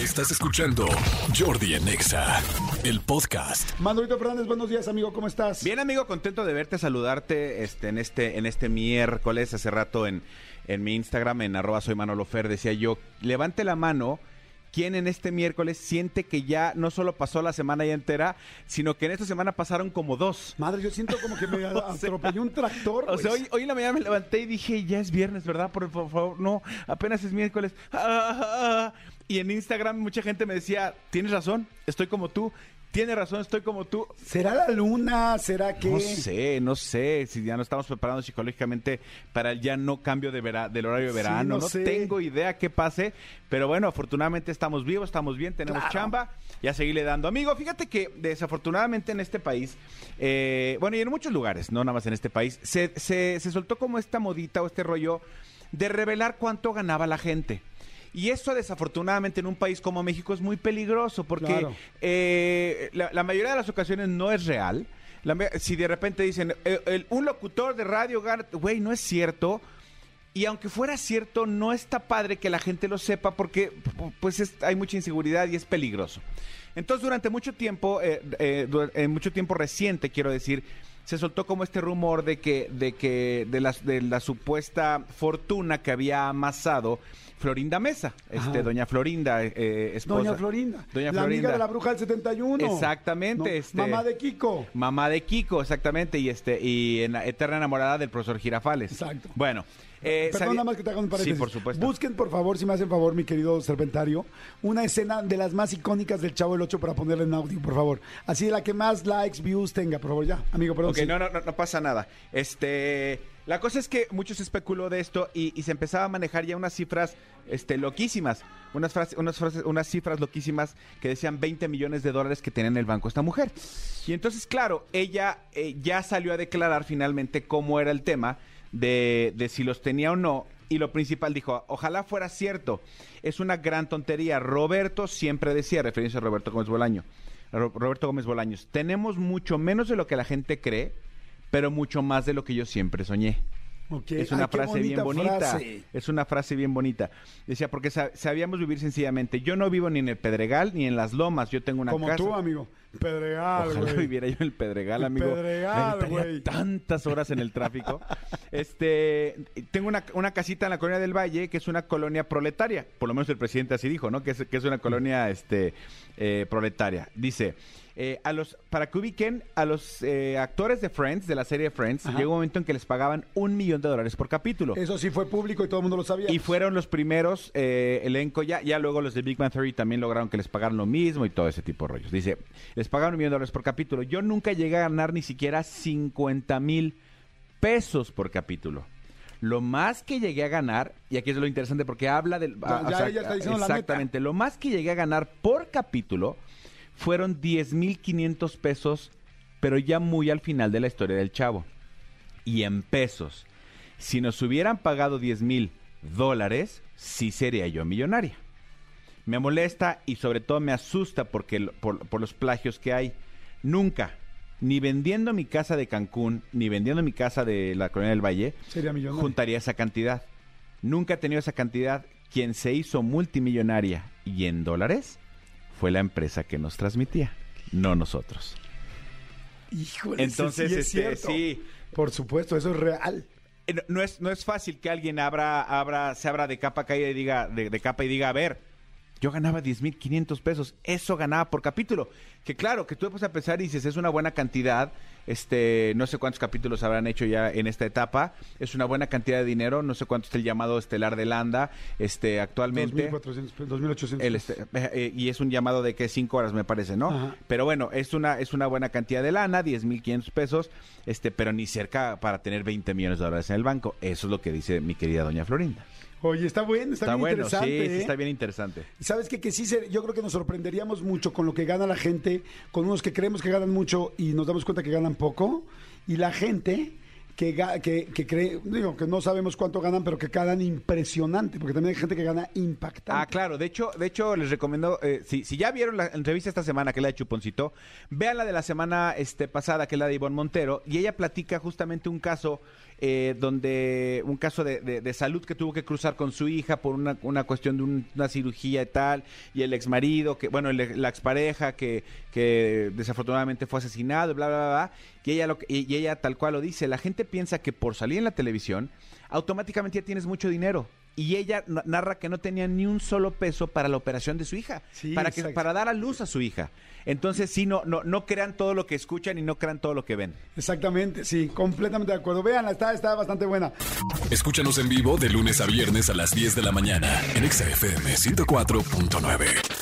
Estás escuchando Jordi en Exa, el podcast. Manolito Fernández, buenos días, amigo, ¿cómo estás? Bien, amigo, contento de verte, saludarte este, en este en este miércoles. Hace rato en, en mi Instagram, en arroba soy Manolo Fer, decía yo, levante la mano quien en este miércoles siente que ya no solo pasó la semana ya entera, sino que en esta semana pasaron como dos. Madre, yo siento como que me atropelló un tractor. O sea, hoy, hoy en la mañana me levanté y dije, ya es viernes, ¿verdad? Por, por favor, no, apenas es miércoles. Ah, ah, ah. Y en Instagram mucha gente me decía, tienes razón, estoy como tú. Tienes razón, estoy como tú. ¿Será la luna? ¿Será que...? No sé, no sé, si ya no estamos preparando psicológicamente para el ya no cambio de vera- del horario de Sí, verano. no no sé. tengo idea qué pase, pero bueno, afortunadamente estamos vivos, estamos bien, tenemos Claro. chamba y a seguirle dando. Amigo, fíjate que desafortunadamente en este país, eh, bueno, y en muchos lugares, no nada más en este país, se, se, se soltó como esta modita o este rollo de revelar cuánto ganaba la gente. Y eso desafortunadamente en un país como México es muy peligroso porque Claro. eh, la, la mayoría de las ocasiones no es real. La si de repente dicen, "Eh, el- un locutor de radio gana, güey, no es cierto. Y aunque fuera cierto, no está padre que la gente lo sepa porque pu- pues es- hay mucha inseguridad y es peligroso. Entonces, durante mucho tiempo, eh, eh, en mucho tiempo reciente, quiero decir, se soltó como este rumor de que, de que, de la, de la supuesta fortuna que había amasado Florinda Mesa, este, Ajá. doña Florinda, eh, esposa. Doña Florinda. Doña la amiga de la bruja del 71. Exactamente, No, este- Mamá de Kiko. Mamá de Kiko, exactamente, y este y en- eterna enamorada del profesor Girafales. Exacto. Bueno, eh, Perdón, nada más que te haga un paréntesis. Sí, por supuesto. Busquen, por favor, si me hacen favor, mi querido Serpentario, una escena de las más icónicas del Chavo del 8 para ponerle en audio, por favor. Así de la que más likes, views tenga, por favor, ya. Amigo, perdón. Ok, sí. no, no, no, no pasa nada. Este, la cosa es que mucho se especuló de esto y, y se empezaba a manejar ya unas cifras, este, loquísimas, unas frases, unas frases, unas cifras loquísimas que decían 20 millones de dólares que tenía en el banco esta mujer. Y entonces, claro, ella eh, ya salió a declarar finalmente cómo era el tema de, de si los tenía o no. Y lo principal dijo, ojalá fuera cierto. Es una gran tontería. Roberto siempre decía, referencia a Roberto Gómez Bolaño, Ro- Roberto Gómez Bolaños, tenemos mucho menos de lo que la gente cree, pero mucho más de lo que yo siempre soñé. Es una Ay, frase bien bonita. frase. Es una frase bien bonita. Decía, porque sa- sabíamos vivir sencillamente. Yo no vivo ni en el Pedregal ni en las Lomas. Yo tengo una Como casa. tú, amigo. Pedregal, Ojalá güey. viviera yo en el Pedregal, amigo. Pedregal, güey. tantas horas en el tráfico. este, tengo una, una casita en la colonia del Valle que es una colonia proletaria. Por lo menos el presidente así dijo, ¿no? Que es, que es una colonia este, eh, proletaria. Dice, eh, a los, para que ubiquen a los eh, actores de Friends, de la serie Friends, Ajá. llegó un momento en que les pagaban un millón de dólares por capítulo. Eso sí fue público y todo el mundo lo sabía. Y fueron los primeros eh, elenco ya, ya luego los de Big Bang Theory también lograron que les pagaran lo mismo y todo ese tipo de rollos. Dice, les pagaron un millón de dólares por capítulo. Yo nunca llegué a ganar ni siquiera 50 mil pesos por capítulo. Lo más que llegué a ganar, y aquí es lo interesante porque habla del... Ya- ya ella está diciendo la neta. exactamente, lo más que llegué a ganar por capítulo fueron 10 mil 500 pesos, pero ya muy al final de la historia del chavo. Y en pesos. Si nos hubieran pagado 10 mil dólares, sí sería yo millonaria. Me molesta y sobre todo me asusta porque por, por los plagios que hay. Nunca, ni vendiendo mi casa de Cancún, ni vendiendo mi casa de la Colonia del Valle, Sería juntaría esa cantidad. Nunca he tenido esa cantidad. Quien se hizo multimillonaria y en dólares fue la empresa que nos transmitía, no nosotros. Híjole, Entonces, sí, es este, cierto. sí. Por supuesto, eso es real. Eh, no- No es, no es fácil que alguien abra, abra, se abra de capa caída y diga, de, de capa y diga, a ver, yo ganaba 10.500 pesos, eso ganaba por capítulo. Que claro, que tú vas a pensar y dices, es una buena cantidad, este, no sé cuántos capítulos habrán hecho ya en esta etapa, es una buena cantidad de dinero, no sé cuánto está el llamado estelar de Landa, este, actualmente. 2.400, pesos, 2.800. El pesos. este- eh, eh, y es un llamado de que cinco horas me parece, ¿no? Ajá. Pero bueno, es una, es una buena cantidad de lana, 10.500 pesos, este, pero ni cerca para tener 20 millones de dólares en el banco. Eso es lo que dice mi querida doña Florinda. Oye, está bueno, está, Está bien bueno, sí, interesante. sí, ¿eh? está bien interesante. ¿Sabes qué? Que sí, se- yo creo que nos sorprenderíamos mucho con lo que gana la gente, con unos que creemos que ganan mucho y nos damos cuenta que ganan poco, y la gente que, que, que cree, digo, que no sabemos cuánto ganan, pero que ganan impresionante, porque también hay gente que gana impactante. Ah, claro. De hecho, de hecho les recomiendo, eh, si, si ya vieron la entrevista esta semana, que es la de Chuponcito, vean la de la semana este, pasada, que es la de Ivonne Montero, y ella platica justamente un caso eh, donde, un caso de, de- salud que tuvo que cruzar con su hija por una, una cuestión de un- una cirugía y tal, y el exmarido, que, bueno, el- la expareja que, que desafortunadamente fue asesinado, bla, bla, bla, bla, y ella, lo, y ella tal cual lo dice, la gente piensa que por salir en la televisión, automáticamente ya tienes mucho dinero. Y ella na- narra que no tenía ni un solo peso para la operación de su hija, Sí, para, que, exacto. para dar a luz a su hija. Entonces, sí, no, no, no crean todo lo que escuchan y no crean todo lo que ven. Exactamente, sí, completamente de acuerdo. Vean, está, está bastante buena. Escúchanos en vivo de lunes a viernes a las 10 de la mañana en Exa FM 104.9.